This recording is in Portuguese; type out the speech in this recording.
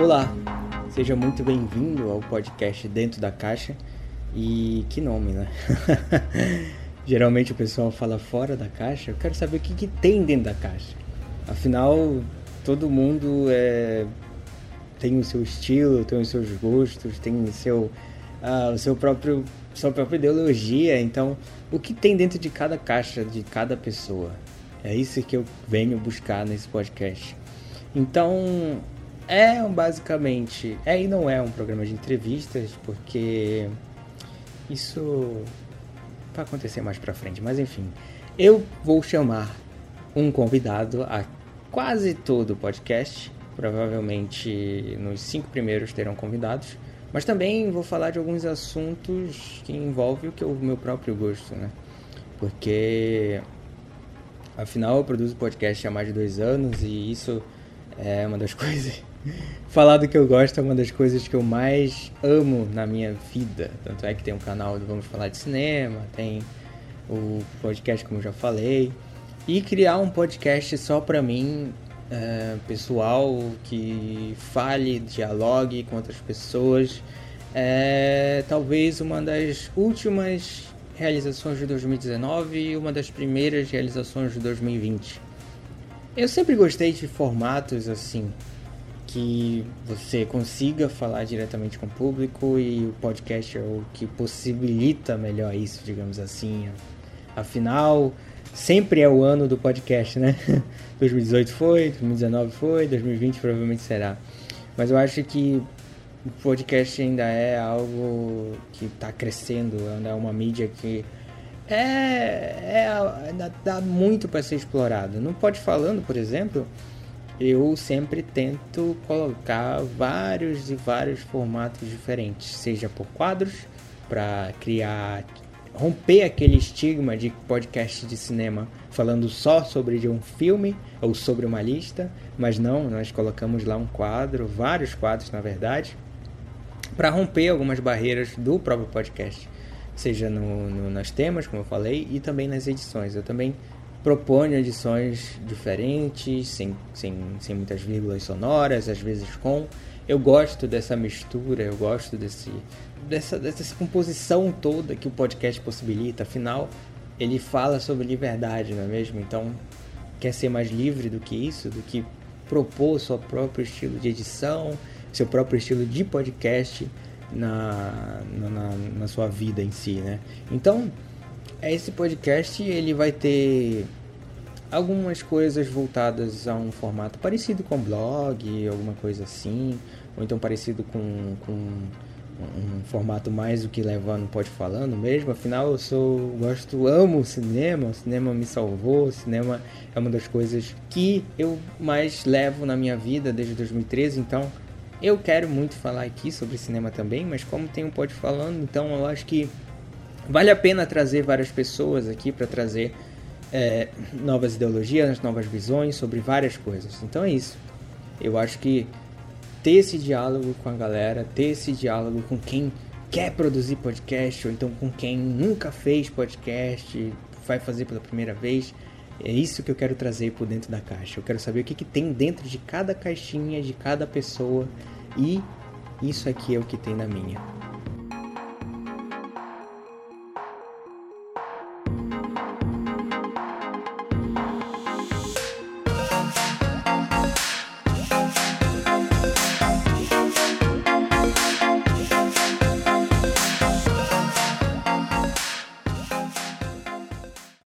Olá, seja muito bem-vindo ao podcast Dentro da Caixa. E que nome, né? Geralmente o pessoal fala fora da caixa. Eu quero saber o que, que tem dentro da caixa. Afinal, todo mundo é, tem o seu estilo, tem os seus gostos, tem o seu, uh, o seu próprio, sua própria ideologia. Então, o que tem dentro de cada caixa de cada pessoa? É isso que eu venho buscar nesse podcast. Então, é basicamente, é e não é um programa de entrevistas, porque isso vai acontecer mais pra frente, mas enfim. Eu vou chamar um convidado a quase todo o podcast. Provavelmente nos cinco primeiros terão convidados. Mas também vou falar de alguns assuntos que envolvem o que o meu próprio gosto, né? Porque afinal eu produzo podcast há mais de dois anos e isso é uma das coisas Falar do que eu gosto é uma das coisas que eu mais amo na minha vida. Tanto é que tem um canal do Vamos Falar de Cinema, tem o podcast, como eu já falei. E criar um podcast só pra mim, é, pessoal, que fale, dialogue com outras pessoas, é talvez uma das últimas realizações de 2019 e uma das primeiras realizações de 2020. Eu sempre gostei de formatos assim, que você consiga falar diretamente com o público e o podcast é o que possibilita melhor isso, digamos assim. Afinal, sempre é o ano do podcast, né? 2018 foi, 2019 foi, 2020 provavelmente será. Mas eu acho que o podcast ainda é algo que está crescendo, ainda é uma mídia que é, é dá muito para ser explorado. Não pode falando, por exemplo, eu sempre tento colocar vários e vários formatos diferentes, seja por quadros, para criar, romper aquele estigma de podcast de cinema falando só sobre de um filme ou sobre uma lista, mas não, nós colocamos lá um quadro, vários quadros na verdade, para romper algumas barreiras do próprio podcast, seja no, no, nas temas, como eu falei, e também nas edições. Eu também propõe edições diferentes, sem, sem, sem muitas vírgulas sonoras, às vezes com. Eu gosto dessa mistura, eu gosto desse, dessa, dessa composição toda que o podcast possibilita. Afinal, ele fala sobre liberdade, não é mesmo? Então, quer ser mais livre do que isso, do que propor seu próprio estilo de edição, seu próprio estilo de podcast na, na, na sua vida em si, né? Então, esse podcast ele vai ter algumas coisas voltadas a um formato parecido com blog, alguma coisa assim, ou então parecido com, com um formato mais do que levando pode falando mesmo. Afinal, eu sou gosto, amo o cinema, o cinema me salvou, o cinema é uma das coisas que eu mais levo na minha vida desde 2013, então eu quero muito falar aqui sobre cinema também, mas como tem um pode falando, então eu acho que Vale a pena trazer várias pessoas aqui para trazer é, novas ideologias, novas visões sobre várias coisas. Então é isso. Eu acho que ter esse diálogo com a galera, ter esse diálogo com quem quer produzir podcast ou então com quem nunca fez podcast, vai fazer pela primeira vez, é isso que eu quero trazer por dentro da caixa. Eu quero saber o que, que tem dentro de cada caixinha, de cada pessoa e isso aqui é o que tem na minha.